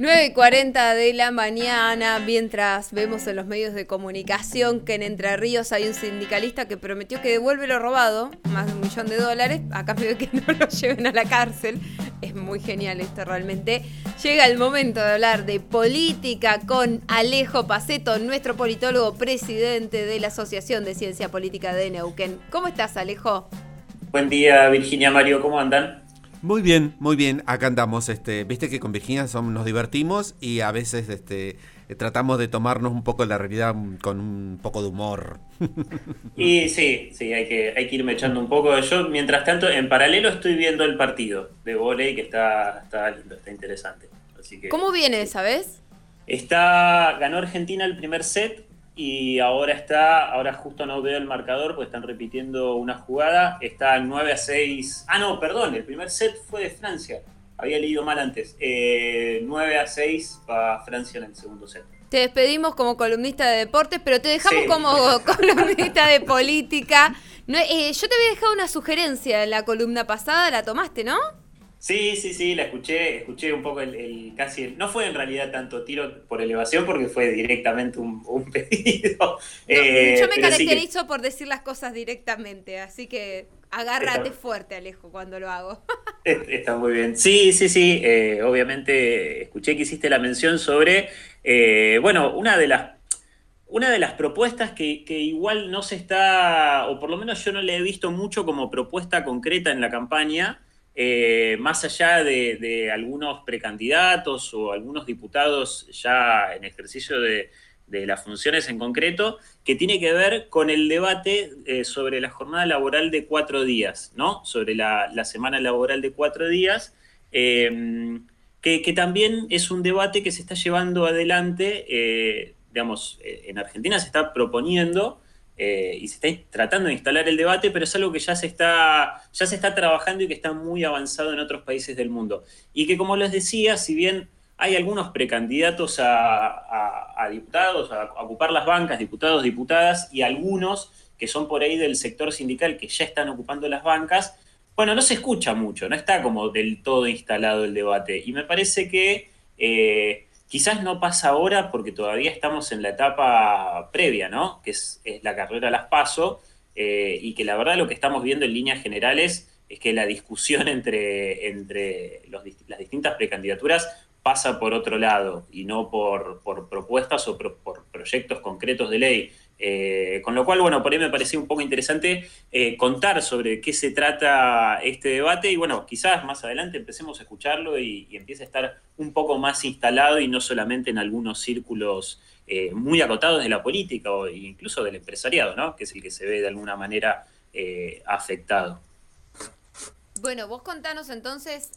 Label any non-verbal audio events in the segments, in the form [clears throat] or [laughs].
9 y 40 de la mañana, mientras vemos en los medios de comunicación que en Entre Ríos hay un sindicalista que prometió que devuelve lo robado, más de un millón de dólares, a cambio de que [laughs] no lo lleven a la cárcel. Es muy genial esto realmente. Llega el momento de hablar de política con Alejo Paceto, nuestro politólogo presidente de la Asociación de Ciencia Política de Neuquén. ¿Cómo estás, Alejo? Buen día, Virginia Mario, ¿cómo andan? Muy bien, muy bien. Acá andamos. Este, Viste que con Virginia nos divertimos y a veces este, tratamos de tomarnos un poco la realidad con un poco de humor. [laughs] Y sí, sí, hay que, hay que irme echando un poco. Yo, mientras tanto, en paralelo estoy viendo el partido de volei que está, está lindo, está interesante. Así que, ¿Cómo viene, sabes? Está, ganó Argentina el primer set, y ahora está, ahora justo no veo el marcador porque están repitiendo una jugada, está 9 a 6, ah no, perdón, el primer set fue de Francia, había leído mal antes, 9 eh, a 6 para Francia en el segundo set. Te despedimos como columnista de deportes, pero te dejamos como [laughs] columnista de política. Eh, yo te había dejado una sugerencia en la columna pasada, la tomaste, ¿no? Sí, sí, sí, la escuché, escuché un poco el, casi, no fue en realidad tanto tiro por elevación porque fue directamente un, [laughs] pedido. Eh, yo me caracterizo por decir las cosas directamente, así que agárrate fuerte, Alejo, cuando lo hago. [laughs] Está muy bien. Sí, sí, sí, eh, obviamente escuché que hiciste la mención sobre, eh, bueno, una de las una de las propuestas que, que, igual no se está, o por lo menos yo no le he visto mucho como propuesta concreta en la campaña, eh, más allá de, algunos precandidatos o algunos diputados ya en ejercicio de, las funciones en concreto, que tiene que ver con el debate eh, sobre la jornada laboral de cuatro días, ¿no? Sobre la, semana laboral de cuatro días, eh, que, también es un debate que se está llevando adelante, digamos, en Argentina se está proponiendo eh, y se está tratando de instalar el debate, pero es algo que ya se, está, ya se está trabajando y que está muy avanzado en otros países del mundo. Y que, como les decía, si bien hay algunos precandidatos a, diputados, a, ocupar las bancas, diputados, diputadas, y algunos que son por ahí del sector sindical que ya están ocupando las bancas, bueno, no se escucha mucho, no está como del todo instalado el debate. Y me parece que... Eh, Quizás no pasa ahora porque todavía estamos en la etapa previa, ¿no? Que es, la carrera a las PASO, eh, y que la verdad lo que estamos viendo en líneas generales es que la discusión [laughs] entre, entre las distintas precandidaturas pasa por otro lado y no por, propuestas o por proyectos concretos de ley. Eh, con lo cual, bueno, por ahí me pareció un poco interesante eh, contar sobre qué se trata este debate y bueno, quizás más adelante empecemos a escucharlo y, empiece a estar un poco más instalado y no solamente en algunos círculos eh, muy acotados de la política o incluso del empresariado, ¿no? Que es el que se ve de alguna manera afectado. Bueno, vos contanos entonces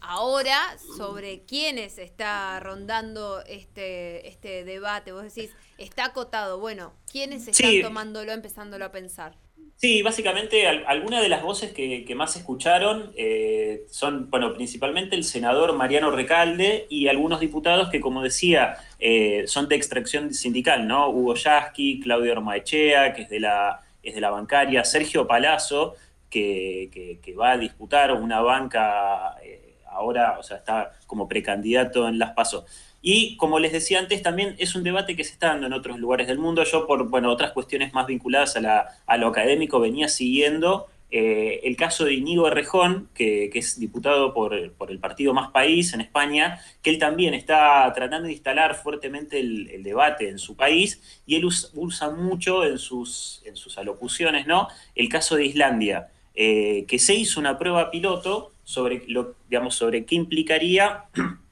ahora sobre quiénes está rondando este, este debate. Vos decís, está acotado. Bueno, ¿quiénes están tomándolo, empezándolo a pensar? Sí, básicamente algunas de las voces que, más escucharon eh, son, bueno, principalmente el senador Mariano Recalde y algunos diputados que, como decía, eh, son de extracción sindical, ¿no? Hugo Yasky, Claudio Ormaechea, que es de la, es de la bancaria, Sergio Palazzo, que, va a disputar una banca eh, ahora, o sea, está como precandidato en las PASO. Y como les decía antes, también es un debate que se está dando en otros lugares del mundo. Yo, por bueno, otras cuestiones más vinculadas a, lo académico, venía siguiendo eh, el caso de Inigo Errejón, que, es diputado por, el partido Más País en España, que él también está tratando de instalar fuertemente el, debate en su país y él usa, mucho en sus, en sus alocuciones ¿no? el caso de Islandia. Eh, que se hizo una prueba piloto sobre, lo, digamos, sobre qué implicaría [clears throat]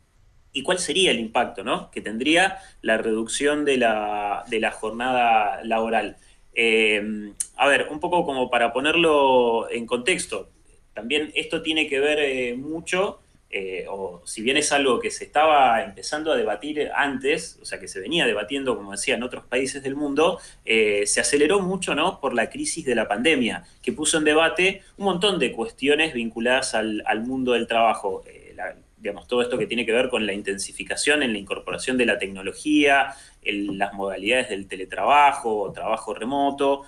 y cuál sería el impacto ¿no? que tendría la reducción de la, jornada laboral. Eh, a ver, un poco como para ponerlo en contexto, también esto tiene que ver eh, mucho eh, o si bien es algo que se estaba empezando a debatir antes, o sea, que se venía debatiendo, como decía, en otros países del mundo, eh, se aceleró mucho ¿no? por la crisis de la pandemia, que puso en debate un montón de cuestiones vinculadas al, mundo del trabajo. Eh, digamos, todo esto que tiene que ver con la intensificación en la incorporación de la tecnología, las modalidades del teletrabajo trabajo remoto,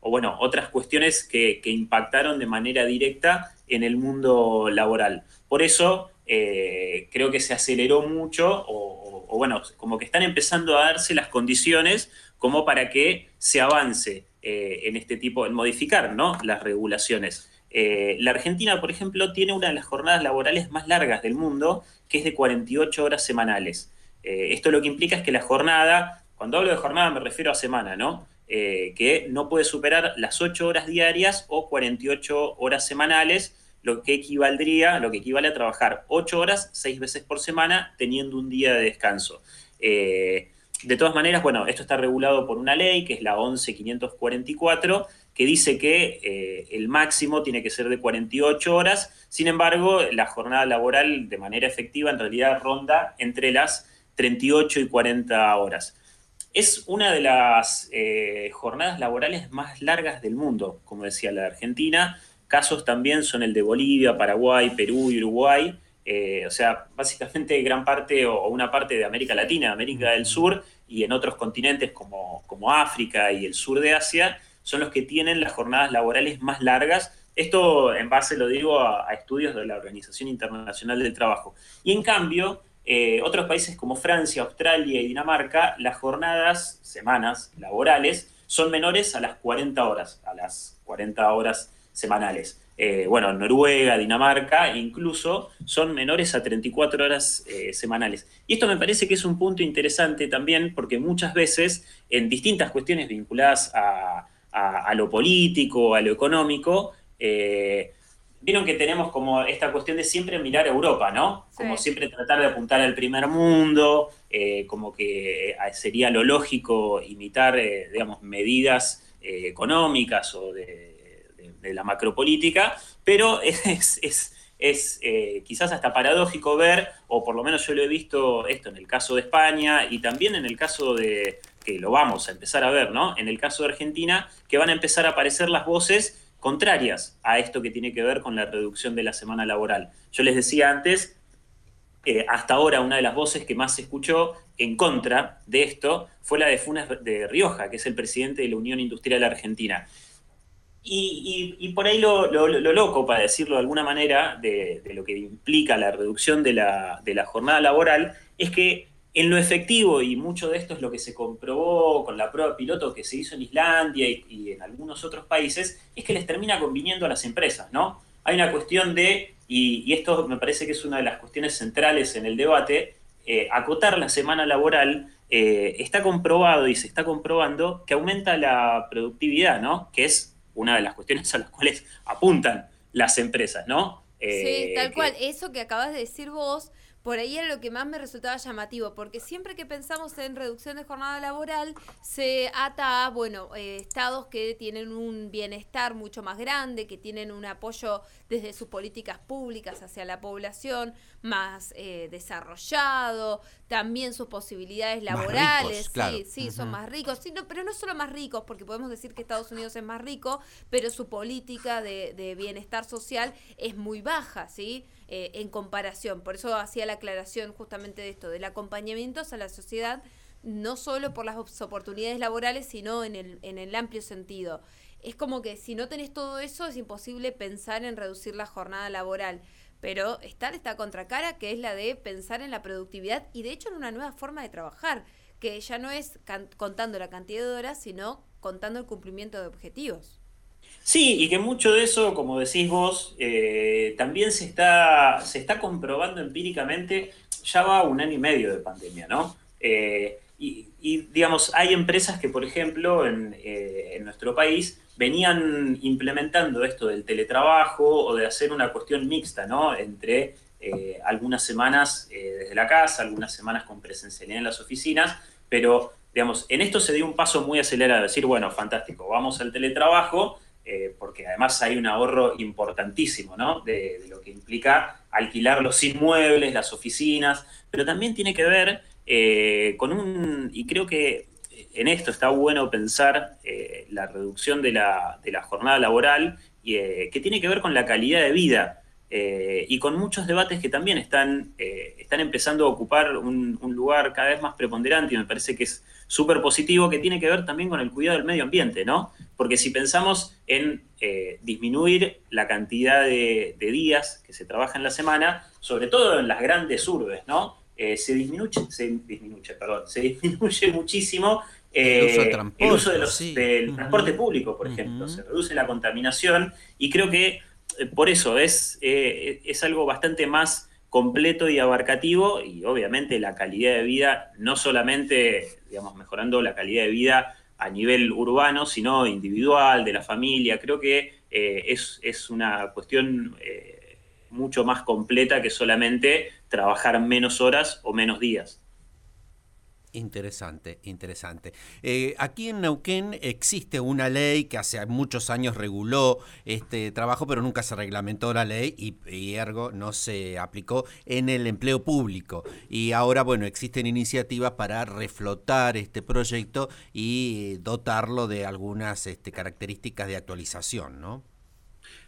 o bueno, otras cuestiones que, impactaron de manera directa en el mundo laboral. Por eso, creo que se aceleró mucho o, bueno, como que están empezando a darse las condiciones como para que se avance en este tipo, en modificar ¿no? las regulaciones. La Argentina, por ejemplo, tiene una de las jornadas laborales más largas del mundo, que es de 48 horas semanales. esto lo que implica es que la jornada, cuando hablo de jornada me refiero a semana, ¿no? Eh, que no puede superar las 8 horas diarias o 48 horas semanales, lo que equivaldría, lo que equivale a trabajar 8 horas 6 veces por semana teniendo un día de descanso. Eh, de todas maneras, bueno, esto está regulado por una ley que es la 11544, que dice que eh, el máximo tiene que ser de 48 horas, sin embargo, la jornada laboral de manera efectiva en realidad ronda entre las 38 y 40 horas. Es una de las eh, jornadas laborales más largas del mundo, como decía la Argentina. Casos también son el de Bolivia, Paraguay, Perú y Uruguay. Eh, o sea, básicamente gran parte o una parte de América Latina, América del Sur y en otros continentes como, como África y el sur de Asia, son los que tienen las jornadas laborales más largas. Esto en base, lo digo, a estudios de la Organización Internacional del Trabajo. Y en cambio, eh, otros países como Francia, Australia y Dinamarca, las jornadas, semanas laborales, son menores a las 40 horas, a las 40 horas semanales. Eh, bueno, Noruega, Dinamarca, incluso son menores a 34 horas eh, semanales. Y esto me parece que es un punto interesante también porque muchas veces en distintas cuestiones vinculadas a, lo político, a lo económico, vieron que tenemos como esta cuestión de siempre mirar a Europa, ¿no? Como siempre tratar de apuntar al primer mundo, eh, como que eh, sería lo lógico imitar, eh, digamos, medidas económicas o de, la macropolítica, pero [laughs] es, es, quizás hasta paradójico ver, o por lo menos yo lo he visto esto en el caso de España y también en el caso de, que lo vamos a empezar a ver, ¿no? En el caso de Argentina, que van a empezar a aparecer las voces contrarias a esto que tiene que ver con la reducción de la semana laboral. Yo les decía antes, eh, hasta ahora una de las voces que más se escuchó en contra de esto fue la de Funes de Rioja, que es el presidente de la Unión Industrial Argentina. Y, por ahí lo, loco, para decirlo de alguna manera, de, lo que implica la reducción de la, de la jornada laboral, es que en lo efectivo, y mucho de esto es lo que se comprobó con la prueba piloto que se hizo en Islandia y, en algunos otros países, es que les termina conviniendo a las empresas, ¿no? Hay una cuestión de, y, esto me parece que es una de las cuestiones centrales en el debate, eh, acotar la semana laboral eh, está comprobado y se está comprobando que aumenta la productividad, ¿no? Que es una de las cuestiones a las cuales apuntan las empresas, ¿no? sí, eh, tal cual. Eso que acabas de decir vos por ahí era lo que más me resultaba llamativo, porque siempre que pensamos en reducción de jornada laboral, se ata a, bueno, eh, estados que tienen un bienestar mucho más grande, que tienen un apoyo desde sus políticas públicas hacia la población más eh, desarrollado, también sus posibilidades laborales, sí, sí, son más ricos, sí, pero no solo más ricos, porque podemos decir que Estados Unidos es más rico, pero su política de, de bienestar social es muy baja, ¿sí? Eh, en comparación. Por eso hacía la aclaración justamente de esto, del acompañamiento a la sociedad, no solo por las oportunidades laborales, sino en el, en el amplio sentido. Es como que si no tenés todo eso, es imposible pensar en reducir la jornada laboral. Pero está esta contracara que es la de pensar en la productividad y de hecho en una nueva forma de trabajar, que ya no es contando la cantidad de horas, sino contando el cumplimiento de objetivos. Sí, y que mucho de eso, como decís vos, eh, también se está, se está comprobando empíricamente, ya va un año y medio de pandemia, ¿no? Eh, y, digamos, hay empresas que, por ejemplo, en, eh, en, nuestro país venían implementando esto del teletrabajo o de hacer una cuestión mixta, ¿no? Entre algunas semanas desde la casa, algunas semanas con presencialidad en las oficinas, pero, digamos, en esto se dio un paso muy acelerado, decir, bueno, fantástico, vamos al teletrabajo, eh, porque además hay un ahorro importantísimo, ¿no? De, lo que implica alquilar los inmuebles, las oficinas, pero también tiene que ver eh, con un, y creo que en esto está bueno pensar eh, la reducción de la, jornada laboral, y, que tiene que ver con la calidad de vida. y con muchos debates que también están, están empezando a ocupar un, un, lugar cada vez más preponderante y me parece que es súper positivo, que tiene que ver también con el cuidado del medio ambiente, ¿no? Porque si pensamos en eh, disminuir la cantidad de, días que se trabaja en la semana, sobre todo en las grandes urbes, ¿no? Eh, se disminuye, se disminuye, perdón, se [laughs] disminuye muchísimo el uso, del transporte público, por ejemplo. Se reduce la contaminación y creo que por eso es, es algo bastante más completo y abarcativo y obviamente la calidad de vida, no solamente, digamos, mejorando la calidad de vida a nivel urbano, sino individual, de la familia. Creo que eh, es, una cuestión eh, mucho más completa que solamente trabajar menos horas o menos días. Interesante, interesante. Eh, aquí en Neuquén existe una ley que hace muchos años reguló este trabajo, pero nunca se reglamentó la ley y, ergo no se aplicó en el empleo público. Y ahora, bueno, existen iniciativas para reflotar este proyecto y dotarlo de algunas este, características de actualización, ¿no?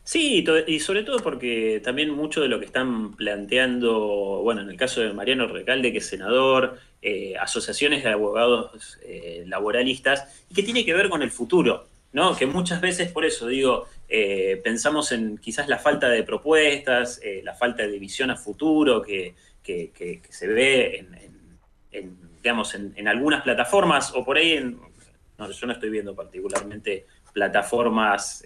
Sí, y sobre todo porque también mucho de lo que están planteando, bueno, en el caso de Mariano Recalde, que es senador, eh, asociaciones de abogados eh, laboralistas, que tiene que ver con el futuro, ¿no? Que muchas veces, por eso digo, eh, pensamos en quizás la falta de propuestas, la falta de visión a futuro que, se ve en, digamos, en, algunas plataformas, o por ahí, en, no, yo no estoy viendo particularmente plataformas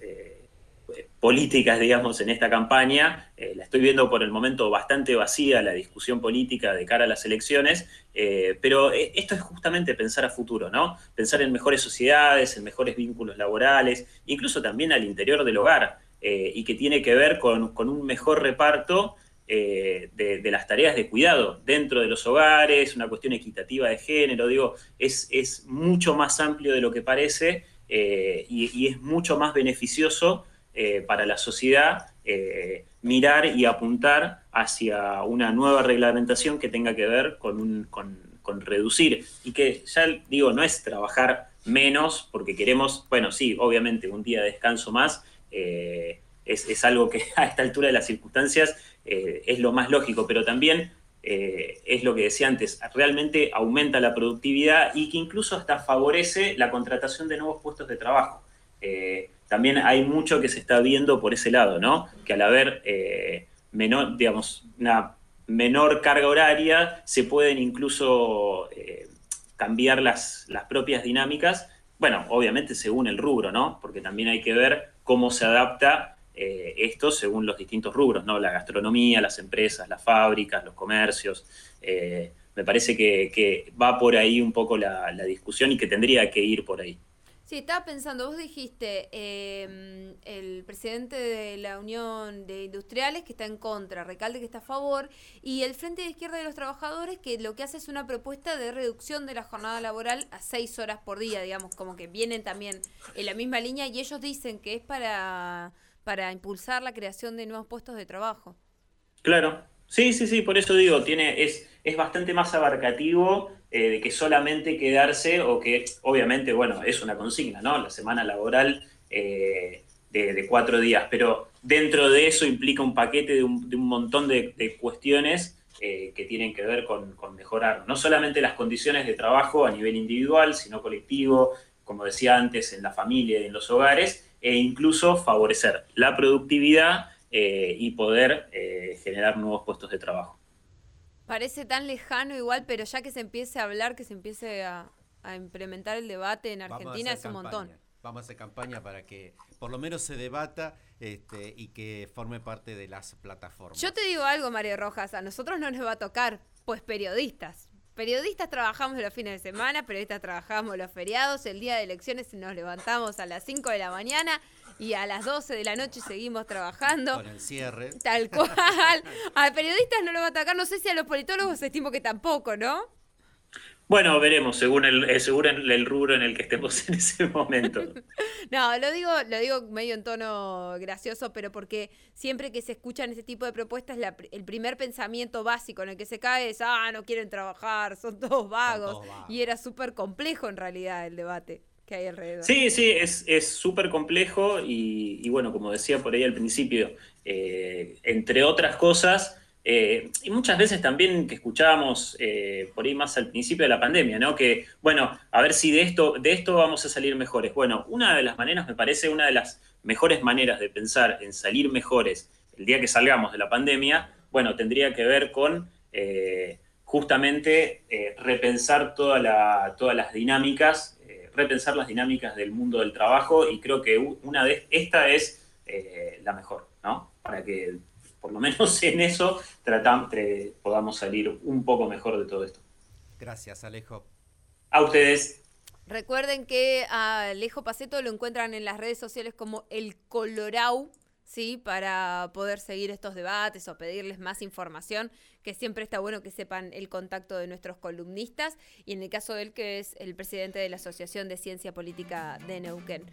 políticas, digamos, en esta campaña. Eh, la estoy viendo por el momento bastante vacía la discusión política de cara a las elecciones, eh, pero eh, esto es justamente pensar a futuro, ¿no? Pensar en mejores sociedades, en mejores vínculos laborales, incluso también al interior del hogar, y que tiene que ver con, un mejor reparto de, las tareas de cuidado dentro de los hogares, una cuestión equitativa de género, digo, es, es mucho más amplio de lo que parece y es mucho más beneficioso eh, para la sociedad eh, mirar y apuntar hacia una nueva reglamentación que tenga que ver con, reducir. Y que ya digo, no es trabajar menos porque queremos, bueno, sí, obviamente un día de descanso más eh, es, algo que [laughs] a esta altura de las circunstancias es lo más lógico, pero también es lo que decía antes, realmente aumenta la productividad y que incluso hasta favorece la contratación de nuevos puestos de trabajo también hay mucho que se está viendo por ese lado, ¿no? Que al haber eh, menor, digamos, una menor carga horaria, se pueden incluso eh, cambiar las, las propias dinámicas. Bueno, obviamente según el rubro, ¿no? Porque también hay que ver cómo se adapta eh, esto según los distintos rubros, ¿no? La gastronomía, las empresas, las fábricas, los comercios. me parece que, va por ahí un poco la discusión y que tendría que ir por ahí. Sí, estaba pensando, vos dijiste em, el presidente de la Unión de Industriales que está en contra, Recalde que está a favor, y el Frente de Izquierda de los Trabajadores que lo que hace es una propuesta de reducción de la jornada laboral a seis horas por día, digamos, como que vienen también en la misma línea y ellos dicen que es para, para impulsar la creación de nuevos puestos de trabajo. Claro, sí, sí, sí, por eso digo, tiene, es, es bastante más abarcativo eh, de que solamente quedarse o que obviamente, bueno, es una consigna, ¿no? La semana laboral eh, de, cuatro días, pero dentro de eso implica un paquete de un, montón de, cuestiones eh, que tienen que ver con, mejorar no solamente las condiciones de trabajo a nivel individual, sino colectivo, como decía antes, en la familia y en los hogares, e incluso favorecer la productividad y poder generar nuevos puestos de trabajo. Parece tan lejano igual, pero ya que se empiece a hablar, que se empiece a, implementar el debate en Argentina es un montón. Vamos a hacer campaña para que por lo menos se debata este, y que forme parte de las plataformas. Yo te digo algo, María Rojas, a nosotros no nos va a tocar, pues periodistas. Periodistas trabajamos los fines de semana, periodistas trabajamos los feriados, el día de elecciones nos levantamos a las 5 de la mañana y a las 12 de la noche seguimos trabajando. Con el cierre. Tal cual. A periodistas no lo va a atacar, no sé si a los politólogos estimo que tampoco, ¿no? Bueno, veremos, según el, eh, según el, rubro en el que estemos en ese momento. [laughs] no, lo digo, lo digo medio en tono gracioso, pero porque siempre que se escuchan ese tipo de propuestas, el primer pensamiento básico en el que se cae es, ah, no quieren trabajar, son todos vagos. Y era súper complejo en realidad el debate. Sí, sí, es súper complejo y, bueno, como decía por ahí al principio, eh, entre otras cosas, eh, y muchas veces también que escuchábamos eh, por ahí más al principio de la pandemia, ¿no? Que, bueno, a ver si de esto, de esto vamos a salir mejores. Bueno, una de las maneras, me parece, una de las mejores maneras de pensar en salir mejores el día que salgamos de la pandemia, bueno, tendría que ver con justamente repensar todas las dinámicas, repensar las dinámicas del mundo del trabajo y creo que una de esta es la mejor, ¿no? Para que por lo menos [laughs] en eso tratamos, podamos salir un poco mejor de todo esto. Gracias, Alejo. A ustedes. Recuerden que a Alejo Paceto lo encuentran en las redes sociales como el Colorau, ¿sí? Para poder seguir estos debates o pedirles más información, que siempre está bueno que sepan el contacto de nuestros columnistas, y en el caso de él, que es el presidente de la Asociación de Ciencia Política de Neuquén.